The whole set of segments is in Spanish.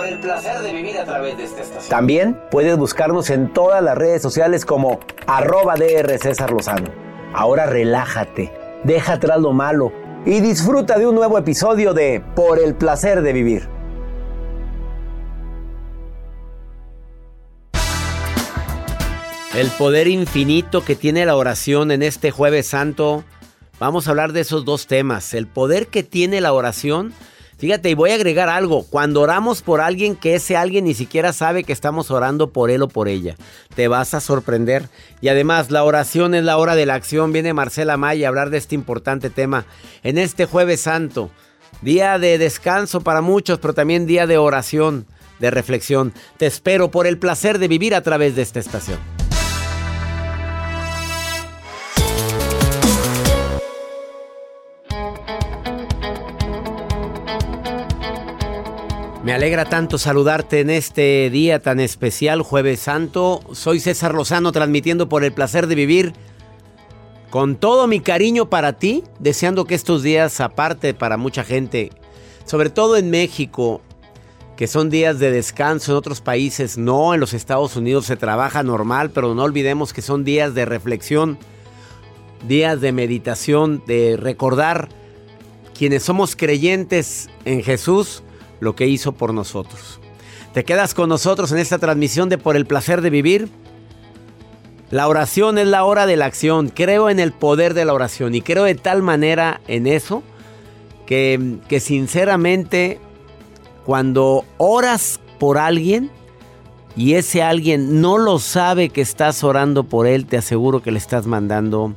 por el placer de vivir a través de esta estación. También puedes buscarnos en todas las redes sociales como arroba DR César Lozano. Ahora relájate, deja atrás lo malo y disfruta de un nuevo episodio de Por el placer de vivir. El poder infinito que tiene la oración en este jueves santo. Vamos a hablar de esos dos temas. El poder que tiene la oración Fíjate, y voy a agregar algo. Cuando oramos por alguien que ese alguien ni siquiera sabe que estamos orando por él o por ella, te vas a sorprender. Y además, la oración es la hora de la acción. Viene Marcela Maya a hablar de este importante tema en este jueves santo. Día de descanso para muchos, pero también día de oración, de reflexión. Te espero por el placer de vivir a través de esta estación. Me alegra tanto saludarte en este día tan especial, jueves santo. Soy César Lozano transmitiendo por el placer de vivir. Con todo mi cariño para ti, deseando que estos días, aparte para mucha gente, sobre todo en México, que son días de descanso, en otros países no, en los Estados Unidos se trabaja normal, pero no olvidemos que son días de reflexión, días de meditación, de recordar quienes somos creyentes en Jesús lo que hizo por nosotros. ¿Te quedas con nosotros en esta transmisión de Por el placer de vivir? La oración es la hora de la acción. Creo en el poder de la oración y creo de tal manera en eso que, que sinceramente cuando oras por alguien y ese alguien no lo sabe que estás orando por él, te aseguro que le estás mandando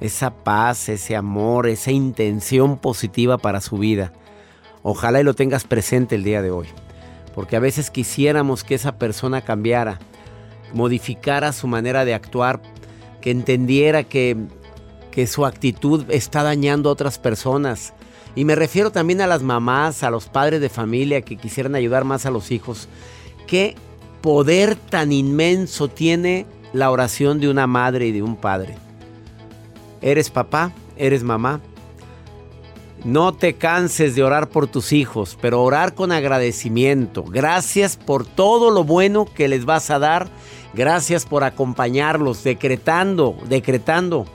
esa paz, ese amor, esa intención positiva para su vida. Ojalá y lo tengas presente el día de hoy. Porque a veces quisiéramos que esa persona cambiara, modificara su manera de actuar, que entendiera que, que su actitud está dañando a otras personas. Y me refiero también a las mamás, a los padres de familia que quisieran ayudar más a los hijos. ¿Qué poder tan inmenso tiene la oración de una madre y de un padre? ¿Eres papá? ¿Eres mamá? No te canses de orar por tus hijos, pero orar con agradecimiento. Gracias por todo lo bueno que les vas a dar. Gracias por acompañarlos, decretando, decretando.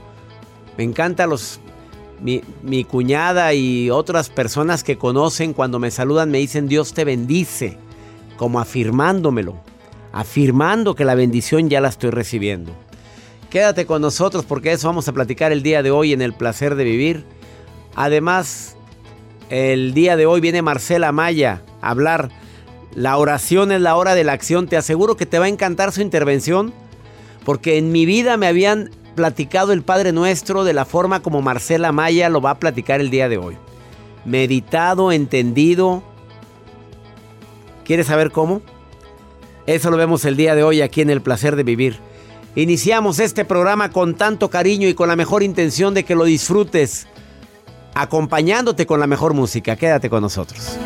Me encanta los mi, mi, cuñada y otras personas que conocen cuando me saludan me dicen Dios te bendice, como afirmándomelo, afirmando que la bendición ya la estoy recibiendo. Quédate con nosotros porque eso vamos a platicar el día de hoy en el placer de vivir. Además, el día de hoy viene Marcela Maya a hablar. La oración es la hora de la acción. Te aseguro que te va a encantar su intervención Porque en mi vida me habían platicado el Padre Nuestro de la forma como Marcela Maya lo va a platicar el día de hoy. Meditado, entendido. ¿Quieres saber cómo? Eso lo vemos el día de hoy aquí en El Placer de Vivir. Iniciamos este programa con tanto cariño y con la mejor intención de que lo disfrutes, acompañándote con la mejor música. Quédate con nosotros.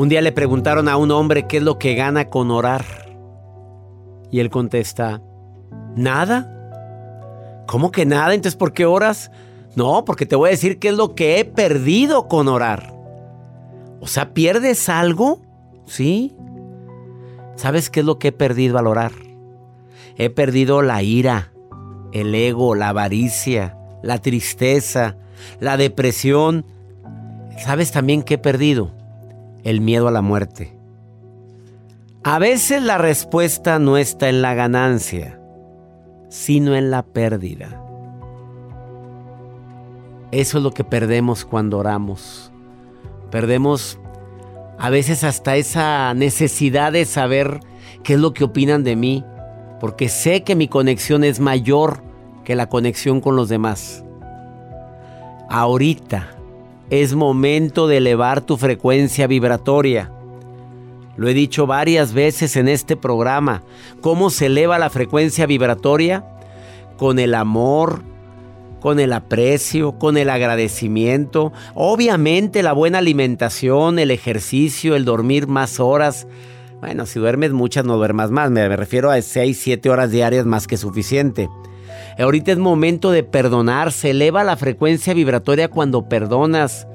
Un día le preguntaron a un hombre qué es lo que gana con orar. Y él contesta, nada. ¿Cómo que nada? Entonces, ¿por qué oras? No, porque te voy a decir qué es lo que he perdido con orar. O sea, ¿pierdes algo? Sí. ¿Sabes qué es lo que he perdido al orar? He perdido la ira, el ego, la avaricia, la tristeza, la depresión. ¿Sabes también qué he perdido? el miedo a la muerte. A veces la respuesta no está en la ganancia, sino en la pérdida. Eso es lo que perdemos cuando oramos. Perdemos a veces hasta esa necesidad de saber qué es lo que opinan de mí, porque sé que mi conexión es mayor que la conexión con los demás. Ahorita, es momento de elevar tu frecuencia vibratoria. Lo he dicho varias veces en este programa. ¿Cómo se eleva la frecuencia vibratoria? Con el amor, con el aprecio, con el agradecimiento. Obviamente la buena alimentación, el ejercicio, el dormir más horas. Bueno, si duermes muchas no duermas más. Me refiero a 6, 7 horas diarias más que suficiente. Ahorita es momento de perdonar. Se eleva la frecuencia vibratoria cuando perdonas,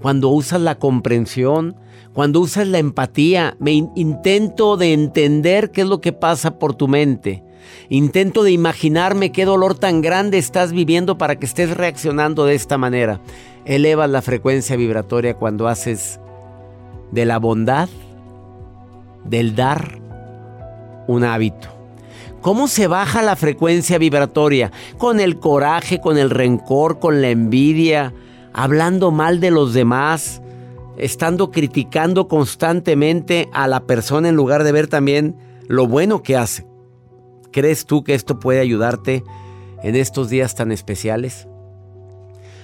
cuando usas la comprensión, cuando usas la empatía. Me intento de entender qué es lo que pasa por tu mente. Intento de imaginarme qué dolor tan grande estás viviendo para que estés reaccionando de esta manera. Elevas la frecuencia vibratoria cuando haces de la bondad, del dar, un hábito. ¿Cómo se baja la frecuencia vibratoria? Con el coraje, con el rencor, con la envidia, hablando mal de los demás, estando criticando constantemente a la persona en lugar de ver también lo bueno que hace. ¿Crees tú que esto puede ayudarte en estos días tan especiales?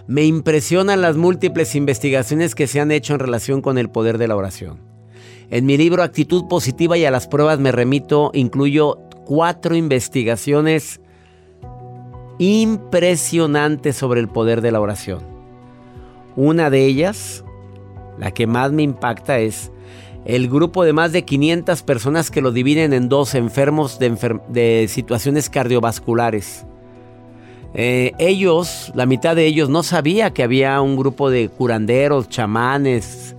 Me impresionan las múltiples investigaciones que se han hecho en relación con el poder de la oración. En mi libro Actitud Positiva y a las pruebas me remito, incluyo cuatro investigaciones impresionantes sobre el poder de la oración. Una de ellas, la que más me impacta, es el grupo de más de 500 personas que lo dividen en dos enfermos de, situaciones cardiovasculares. Eh, ellos, la mitad de ellos, no sabía que había un grupo de curanderos, chamanes,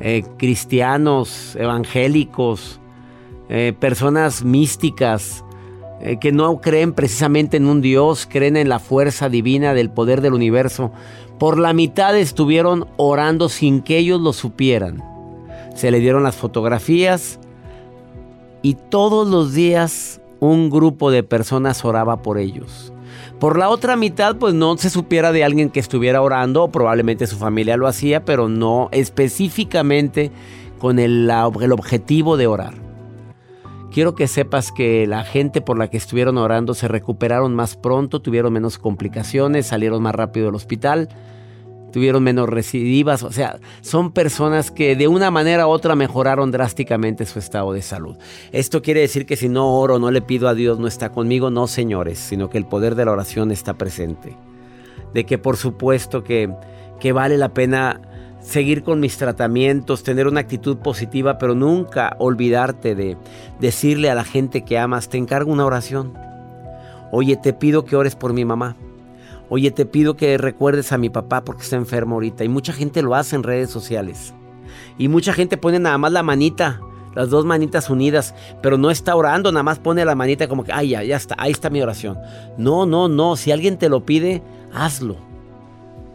eh, cristianos, evangélicos, eh, personas místicas que no creen precisamente en un Dios, creen en la fuerza divina del poder del universo. Por la mitad estuvieron orando sin que ellos lo supieran. Se le dieron las fotografías y todos los días un grupo de personas oraba por ellos. Por la otra mitad, pues no se supiera de alguien que estuviera orando, probablemente su familia lo hacía, pero no específicamente con el, el objetivo de orar. Quiero que sepas que la gente por la que estuvieron orando se recuperaron más pronto, tuvieron menos complicaciones, salieron más rápido del hospital, tuvieron menos recidivas. O sea, son personas que de una manera u otra mejoraron drásticamente su estado de salud. Esto quiere decir que si no oro, no le pido a Dios, no está conmigo. No, señores, sino que el poder de la oración está presente. De que por supuesto que, que vale la pena seguir con mis tratamientos, tener una actitud positiva, pero nunca olvidarte de decirle a la gente que amas, te encargo una oración. Oye, te pido que ores por mi mamá. Oye, te pido que recuerdes a mi papá porque está enfermo ahorita. Y mucha gente lo hace en redes sociales. Y mucha gente pone nada más la manita, las dos manitas unidas, pero no está orando, nada más pone la manita como que, ay, ya, ya está, ahí está mi oración. No, no, no, si alguien te lo pide, hazlo.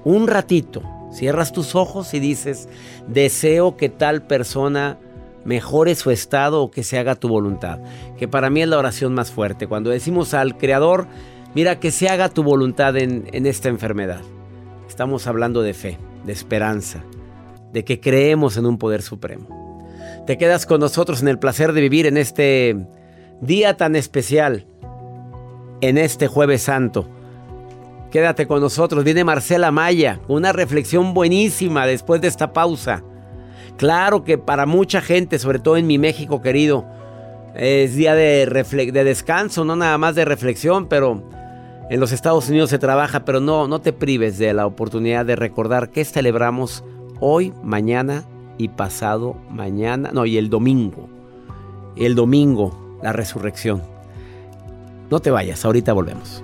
Un ratito Cierras tus ojos y dices, deseo que tal persona mejore su estado o que se haga tu voluntad. Que para mí es la oración más fuerte. Cuando decimos al Creador, mira que se haga tu voluntad en, en esta enfermedad. Estamos hablando de fe, de esperanza, de que creemos en un poder supremo. Te quedas con nosotros en el placer de vivir en este día tan especial, en este jueves santo. Quédate con nosotros, viene Marcela Maya, una reflexión buenísima después de esta pausa. Claro que para mucha gente, sobre todo en mi México querido, es día de, de descanso, no nada más de reflexión, pero en los Estados Unidos se trabaja, pero no, no te prives de la oportunidad de recordar que celebramos hoy, mañana y pasado mañana, no, y el domingo. El domingo, la resurrección. No te vayas, ahorita volvemos.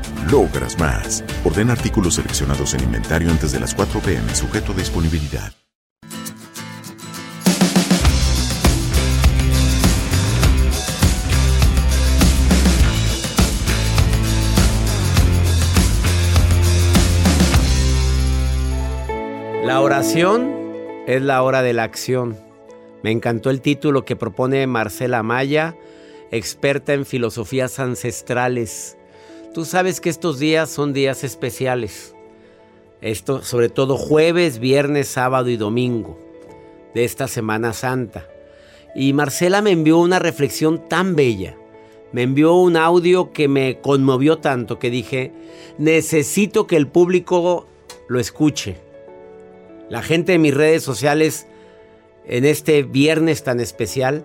logras más. Orden artículos seleccionados en inventario antes de las 4 pm, sujeto a disponibilidad. La oración es la hora de la acción. Me encantó el título que propone Marcela Maya, experta en filosofías ancestrales. Tú sabes que estos días son días especiales. Esto, sobre todo jueves, viernes, sábado y domingo de esta Semana Santa. Y Marcela me envió una reflexión tan bella. Me envió un audio que me conmovió tanto que dije, necesito que el público lo escuche. La gente de mis redes sociales en este viernes tan especial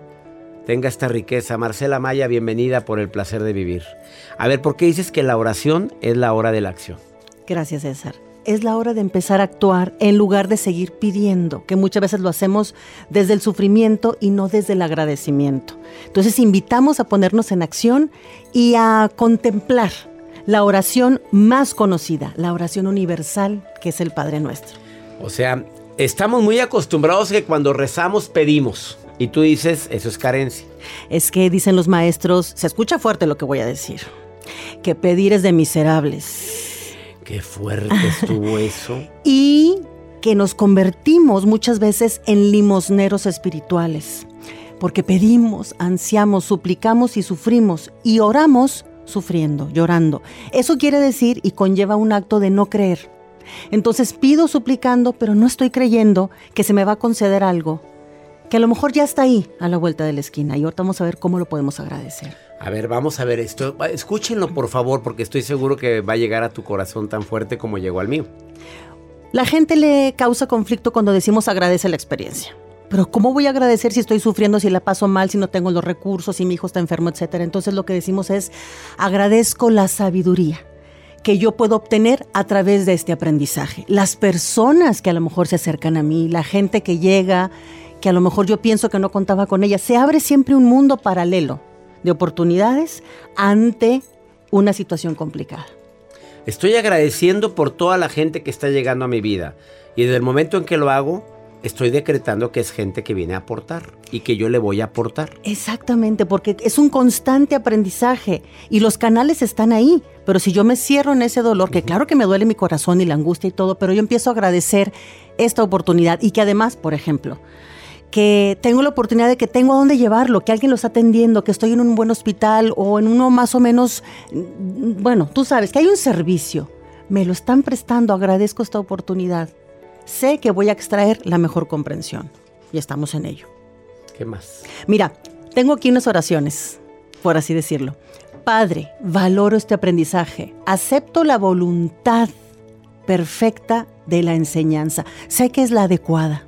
tenga esta riqueza. Marcela Maya, bienvenida por el placer de vivir. A ver, ¿por qué dices que la oración es la hora de la acción? Gracias, César. Es la hora de empezar a actuar en lugar de seguir pidiendo, que muchas veces lo hacemos desde el sufrimiento y no desde el agradecimiento. Entonces invitamos a ponernos en acción y a contemplar la oración más conocida, la oración universal, que es el Padre Nuestro. O sea, estamos muy acostumbrados que cuando rezamos pedimos. Y tú dices, eso es carencia. Es que dicen los maestros, se escucha fuerte lo que voy a decir, que pedir es de miserables. Qué fuerte estuvo eso. Y que nos convertimos muchas veces en limosneros espirituales, porque pedimos, ansiamos, suplicamos y sufrimos, y oramos sufriendo, llorando. Eso quiere decir y conlleva un acto de no creer. Entonces pido suplicando, pero no estoy creyendo que se me va a conceder algo que a lo mejor ya está ahí a la vuelta de la esquina y ahorita vamos a ver cómo lo podemos agradecer. A ver, vamos a ver esto. Escúchenlo por favor porque estoy seguro que va a llegar a tu corazón tan fuerte como llegó al mío. La gente le causa conflicto cuando decimos agradece la experiencia. Pero ¿cómo voy a agradecer si estoy sufriendo, si la paso mal, si no tengo los recursos, si mi hijo está enfermo, etcétera? Entonces lo que decimos es agradezco la sabiduría que yo puedo obtener a través de este aprendizaje. Las personas que a lo mejor se acercan a mí, la gente que llega, que a lo mejor yo pienso que no contaba con ella, se abre siempre un mundo paralelo de oportunidades ante una situación complicada. Estoy agradeciendo por toda la gente que está llegando a mi vida y desde el momento en que lo hago, estoy decretando que es gente que viene a aportar y que yo le voy a aportar. Exactamente, porque es un constante aprendizaje y los canales están ahí. Pero si yo me cierro en ese dolor, que claro que me duele mi corazón y la angustia y todo, pero yo empiezo a agradecer esta oportunidad y que además, por ejemplo, que tengo la oportunidad de que tengo a dónde llevarlo, que alguien lo está atendiendo, que estoy en un buen hospital o en uno más o menos, mm, bueno, tú sabes que hay un servicio, me lo están prestando, agradezco esta oportunidad. Sé que voy a extraer la mejor comprensión y estamos en ello. ¿Qué más? Mira, tengo aquí unas oraciones, por así decirlo. Padre, valoro este aprendizaje, acepto la voluntad perfecta de la enseñanza, sé que es la adecuada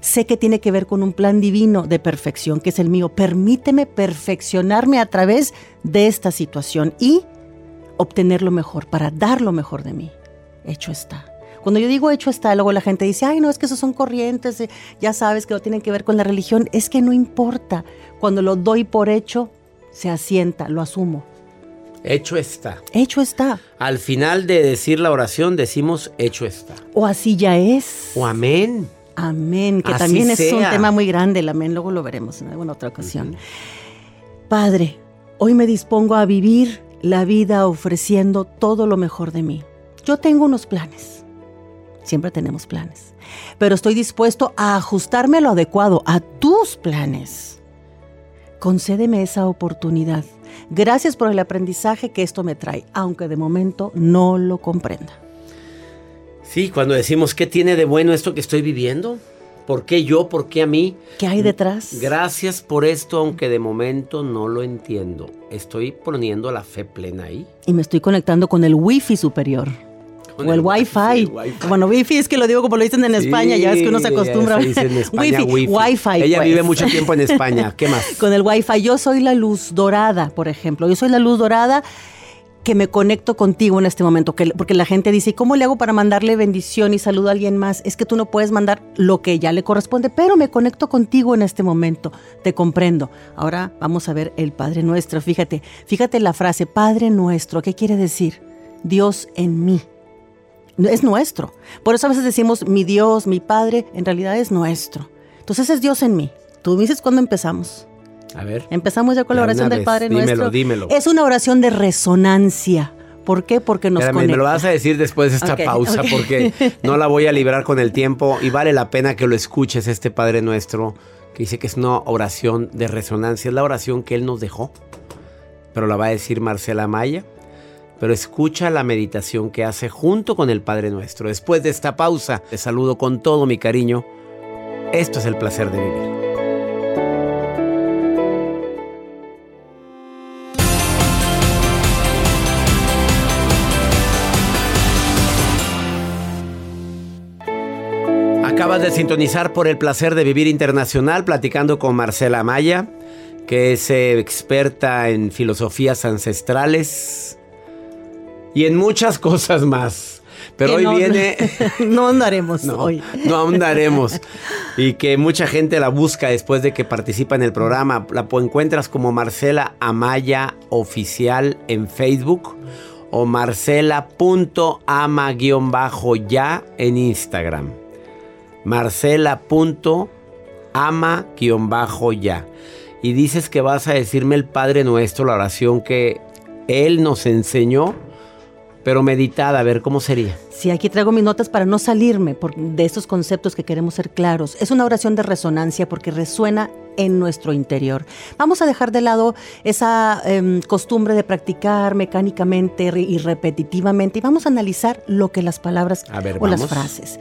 Sé que tiene que ver con un plan divino de perfección, que es el mío. Permíteme perfeccionarme a través de esta situación y obtener lo mejor, para dar lo mejor de mí. Hecho está. Cuando yo digo hecho está, luego la gente dice, ay, no, es que esos son corrientes, eh, ya sabes que no tienen que ver con la religión. Es que no importa. Cuando lo doy por hecho, se asienta, lo asumo. Hecho está. Hecho está. Al final de decir la oración decimos hecho está. O así ya es. O amén. Amén, que también es un tema muy grande, el amén, luego lo veremos en alguna otra ocasión. Padre, hoy me dispongo a vivir la vida ofreciendo todo lo mejor de mí. Yo tengo unos planes, siempre tenemos planes, pero estoy dispuesto a ajustarme a lo adecuado, a tus planes. Concédeme esa oportunidad. Gracias por el aprendizaje que esto me trae, aunque de momento no lo comprenda. Sí, cuando decimos, ¿qué tiene de bueno esto que estoy viviendo? ¿Por qué yo? ¿Por qué a mí? ¿Qué hay detrás? Gracias por esto, aunque de momento no lo entiendo. Estoy poniendo la fe plena ahí. Y me estoy conectando con el wifi superior. o el, wifi. Bueno, wifi es que lo digo como lo dicen en España, ya es que uno se acostumbra. Se en España, wifi. wifi. Ella vive pues. mucho tiempo en España. ¿Qué más? con el wifi. Yo soy la luz dorada, por ejemplo. Yo soy la luz dorada que me conecto contigo en este momento, que, porque la gente dice, ¿y cómo le hago para mandarle bendición y saludo a alguien más? Es que tú no puedes mandar lo que ya le corresponde, pero me conecto contigo en este momento, te comprendo. Ahora vamos a ver el Padre Nuestro, fíjate, fíjate la frase, Padre Nuestro, ¿qué quiere decir? Dios en mí. Es nuestro. Por eso a veces decimos mi Dios, mi Padre, en realidad es nuestro. Entonces es Dios en mí. Tú dices cuándo empezamos. A ver. Empezamos ya con la oración del Padre dímelo, Nuestro. Dímelo. Es una oración de resonancia. ¿Por qué? Porque nos Espérame, Me lo vas a decir después de esta pausa porque no la voy a librar con el tiempo y vale la pena que lo escuches este Padre Nuestro que dice que es una oración de resonancia, es la oración que Él nos dejó, pero la va a decir Marcela Maya. Pero escucha la meditación que hace junto con el Padre Nuestro. Después de esta pausa, te saludo con todo mi cariño. Esto es el placer de vivir. Acabas de sintonizar por el placer de vivir internacional platicando con Marcela Maya, que es eh, experta en filosofías ancestrales y en muchas cosas más. Pero hoy viene... No andaremos hoy. No ahondaremos. Y que mucha gente la busca después de que participa en el programa. La encuentras como Marcela Amaya Oficial en Facebook o marcela.ama-ya en Instagram marcela.ama-ya. Y dices que vas a decirme el Padre Nuestro, la oración que Él nos enseñó, pero meditada, a ver cómo sería. Sí, aquí traigo mis notas para no salirme de estos conceptos que queremos ser claros. Es una oración de resonancia porque resuena en nuestro interior. Vamos a dejar de lado esa em, costumbre de practicar mecánicamente y repetitivamente y vamos a analizar lo que las palabras o las frases.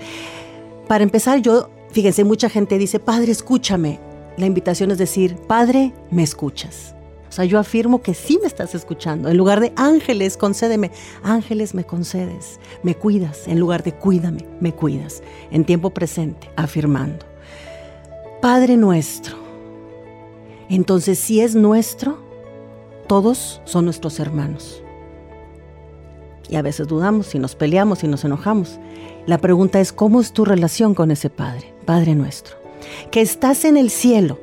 Para empezar, yo, fíjense, mucha gente dice, Padre, escúchame. La invitación es decir, Padre, me escuchas. O sea, yo afirmo que sí me estás escuchando. En lugar de ángeles, concédeme. Ángeles, me concedes. Me cuidas. En lugar de cuídame, me cuidas. En tiempo presente, afirmando. Padre nuestro. Entonces, si es nuestro, todos son nuestros hermanos. Y a veces dudamos si nos peleamos, si nos enojamos. La pregunta es, ¿cómo es tu relación con ese Padre, Padre nuestro? Que estás en el cielo,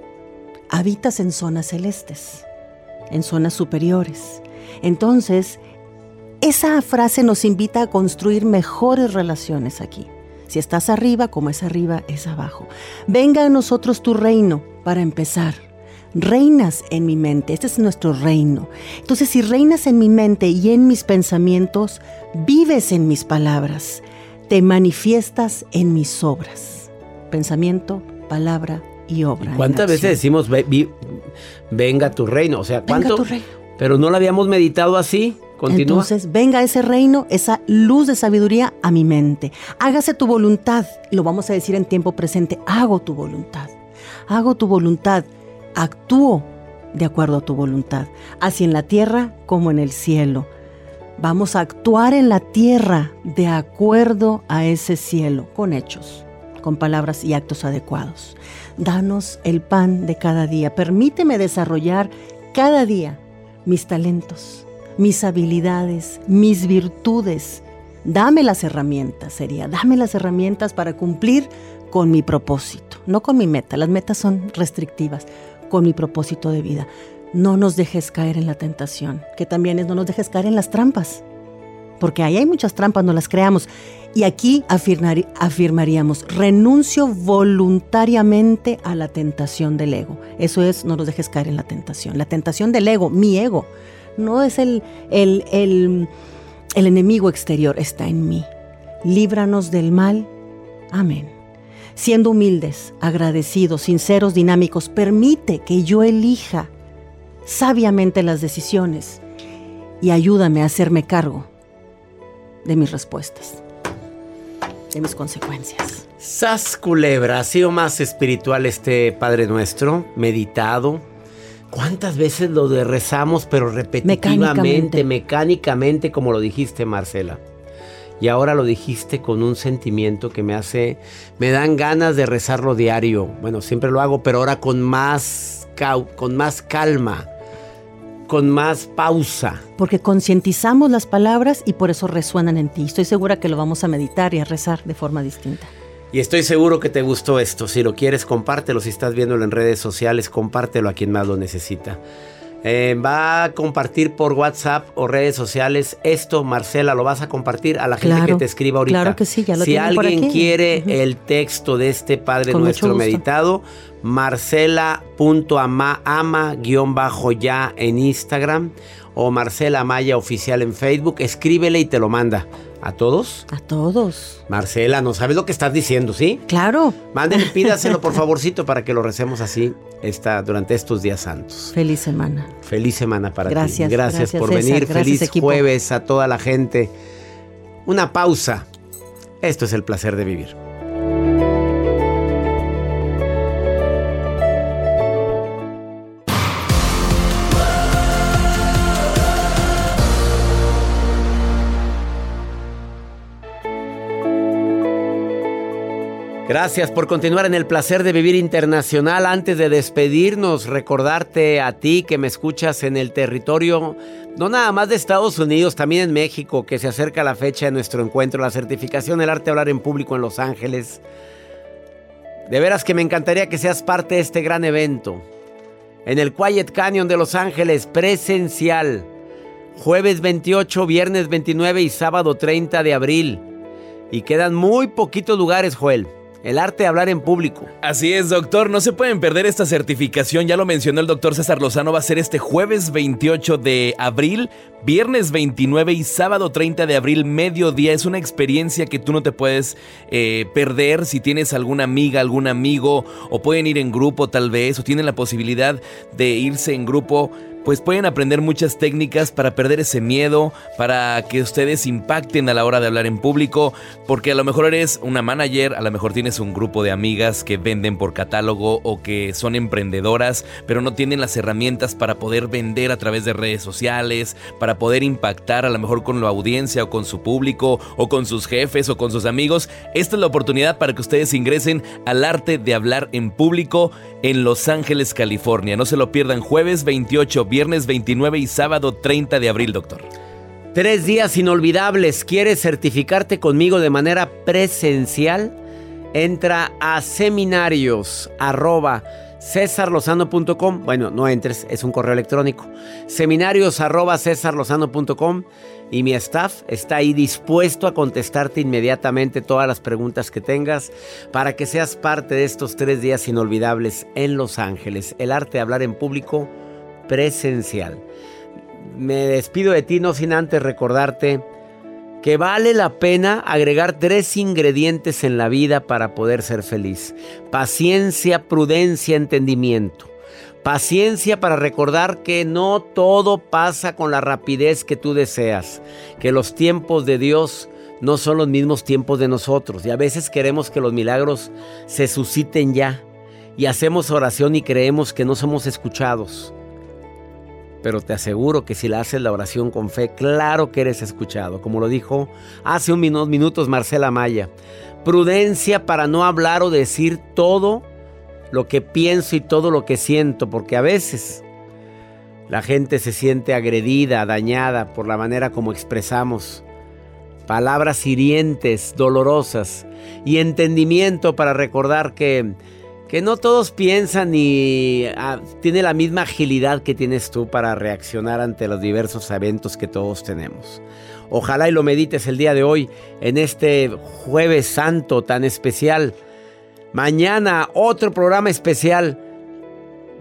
habitas en zonas celestes, en zonas superiores. Entonces, esa frase nos invita a construir mejores relaciones aquí. Si estás arriba, como es arriba, es abajo. Venga a nosotros tu reino para empezar. Reinas en mi mente, este es nuestro reino. Entonces, si reinas en mi mente y en mis pensamientos, vives en mis palabras, te manifiestas en mis obras. Pensamiento, palabra y obra. ¿Cuántas veces decimos, venga tu reino? O sea, ¿cuánto? Venga tu reino. Pero no lo habíamos meditado así. Entonces, venga ese reino, esa luz de sabiduría a mi mente. Hágase tu voluntad. Lo vamos a decir en tiempo presente. Hago tu voluntad. Hago tu voluntad. Actúo de acuerdo a tu voluntad. Así en la tierra como en el cielo. Vamos a actuar en la tierra de acuerdo a ese cielo, con hechos, con palabras y actos adecuados. Danos el pan de cada día. Permíteme desarrollar cada día mis talentos, mis habilidades, mis virtudes. Dame las herramientas, sería, dame las herramientas para cumplir con mi propósito, no con mi meta, las metas son restrictivas, con mi propósito de vida. No nos dejes caer en la tentación, que también es no nos dejes caer en las trampas, porque ahí hay muchas trampas, no las creamos. Y aquí afirmaríamos, renuncio voluntariamente a la tentación del ego. Eso es, no nos dejes caer en la tentación. La tentación del ego, mi ego, no es el, el, el, el enemigo exterior, está en mí. Líbranos del mal. Amén. Siendo humildes, agradecidos, sinceros, dinámicos, permite que yo elija sabiamente las decisiones y ayúdame a hacerme cargo de mis respuestas, de mis consecuencias. Sas culebra, ha sido más espiritual este Padre Nuestro, meditado, ¿Cuántas veces lo de rezamos, pero repetitivamente, mecánicamente. como lo dijiste, Marcela? Y ahora lo dijiste con un sentimiento que me hace, me dan ganas de rezarlo diario. Bueno, siempre lo hago, pero ahora con más, con más calma, con más pausa. Porque concientizamos las palabras y por eso resuenan en ti. Estoy segura que lo vamos a meditar y a rezar de forma distinta. Y estoy seguro que te gustó esto. Si lo quieres, compártelo. Si estás viéndolo en redes sociales, compártelo a quien más lo necesita. Eh, va a compartir por WhatsApp o redes sociales esto, Marcela, lo vas a compartir a la gente que te escriba ahorita. Claro que sí, ya lo Si alguien quiere el texto de este Padre Nuestro meditado, marcela.ama-ya en Instagram o Marcela Maya Oficial en Facebook, escríbele y te lo manda. ¿A todos? A todos. Marcela, no sabes lo que estás diciendo, ¿sí? Claro. Mándenle, pídaselo por favorcito para que lo recemos así esta, durante estos días santos. Feliz semana. Feliz semana para ti. Gracias. Gracias por venir. Feliz jueves a toda la gente. Una pausa. Esto es el placer de vivir. Gracias por continuar en el placer de vivir internacional. Antes de despedirnos, recordarte a ti que me escuchas en el territorio, no nada más de Estados Unidos, también en México, que se acerca la fecha de nuestro encuentro, la certificación El arte de hablar en público en Los Ángeles. De veras que me encantaría que seas parte de este gran evento. En el Quiet Canyon de Los Ángeles, presencial. Jueves 28, viernes 29 y sábado 30 de abril. Y quedan muy poquitos lugares, Joel. El arte de hablar en público. Así es, doctor. No se pueden perder esta certificación. Ya lo mencionó el doctor César Lozano. Va a ser este jueves 28 de abril, viernes 29 y sábado 30 de abril, mediodía. Es una experiencia que tú no te puedes eh, perder si tienes alguna amiga, algún amigo, o pueden ir en grupo tal vez, o tienen la posibilidad de irse en grupo pues pueden aprender muchas técnicas para perder ese miedo, para que ustedes impacten a la hora de hablar en público, porque a lo mejor eres una manager, a lo mejor tienes un grupo de amigas que venden por catálogo o que son emprendedoras, pero no tienen las herramientas para poder vender a través de redes sociales, para poder impactar a lo mejor con la audiencia o con su público o con sus jefes o con sus amigos. Esta es la oportunidad para que ustedes ingresen al arte de hablar en público en Los Ángeles, California. No se lo pierdan jueves 28 viernes 29 y sábado 30 de abril, doctor. Tres días inolvidables. ¿Quieres certificarte conmigo de manera presencial? Entra a seminarios. Bueno, no entres, es un correo electrónico. Seminarios y mi staff está ahí dispuesto a contestarte inmediatamente todas las preguntas que tengas para que seas parte de estos tres días inolvidables en Los Ángeles. El arte de hablar en público presencial. Me despido de ti no sin antes recordarte que vale la pena agregar tres ingredientes en la vida para poder ser feliz. Paciencia, prudencia, entendimiento. Paciencia para recordar que no todo pasa con la rapidez que tú deseas, que los tiempos de Dios no son los mismos tiempos de nosotros y a veces queremos que los milagros se susciten ya y hacemos oración y creemos que no somos escuchados. Pero te aseguro que si la haces la oración con fe, claro que eres escuchado, como lo dijo hace unos minutos Marcela Maya. Prudencia para no hablar o decir todo lo que pienso y todo lo que siento, porque a veces la gente se siente agredida, dañada por la manera como expresamos. Palabras hirientes, dolorosas y entendimiento para recordar que que no todos piensan y ah, tiene la misma agilidad que tienes tú para reaccionar ante los diversos eventos que todos tenemos. Ojalá y lo medites el día de hoy en este jueves santo tan especial. Mañana otro programa especial.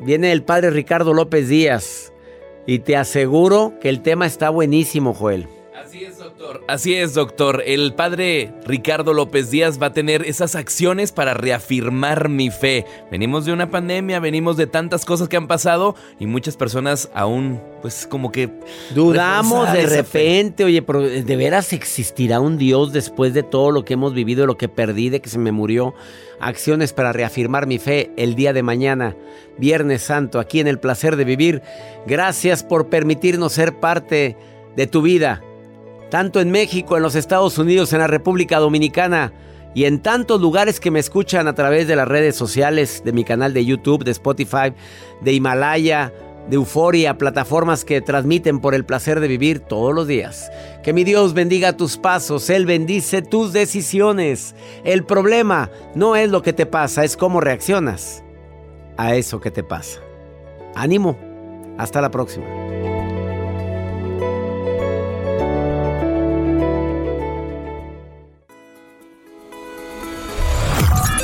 Viene el padre Ricardo López Díaz y te aseguro que el tema está buenísimo, Joel. Así es, doctor. Así es, doctor. El padre Ricardo López Díaz va a tener esas acciones para reafirmar mi fe. Venimos de una pandemia, venimos de tantas cosas que han pasado y muchas personas aún, pues como que... Dudamos de repente, oye, pero ¿de veras existirá un Dios después de todo lo que hemos vivido, de lo que perdí, de que se me murió? Acciones para reafirmar mi fe el día de mañana, Viernes Santo, aquí en el placer de vivir. Gracias por permitirnos ser parte de tu vida tanto en México, en los Estados Unidos, en la República Dominicana y en tantos lugares que me escuchan a través de las redes sociales, de mi canal de YouTube, de Spotify, de Himalaya, de Euforia, plataformas que transmiten por el placer de vivir todos los días. Que mi Dios bendiga tus pasos, Él bendice tus decisiones. El problema no es lo que te pasa, es cómo reaccionas a eso que te pasa. Ánimo, hasta la próxima.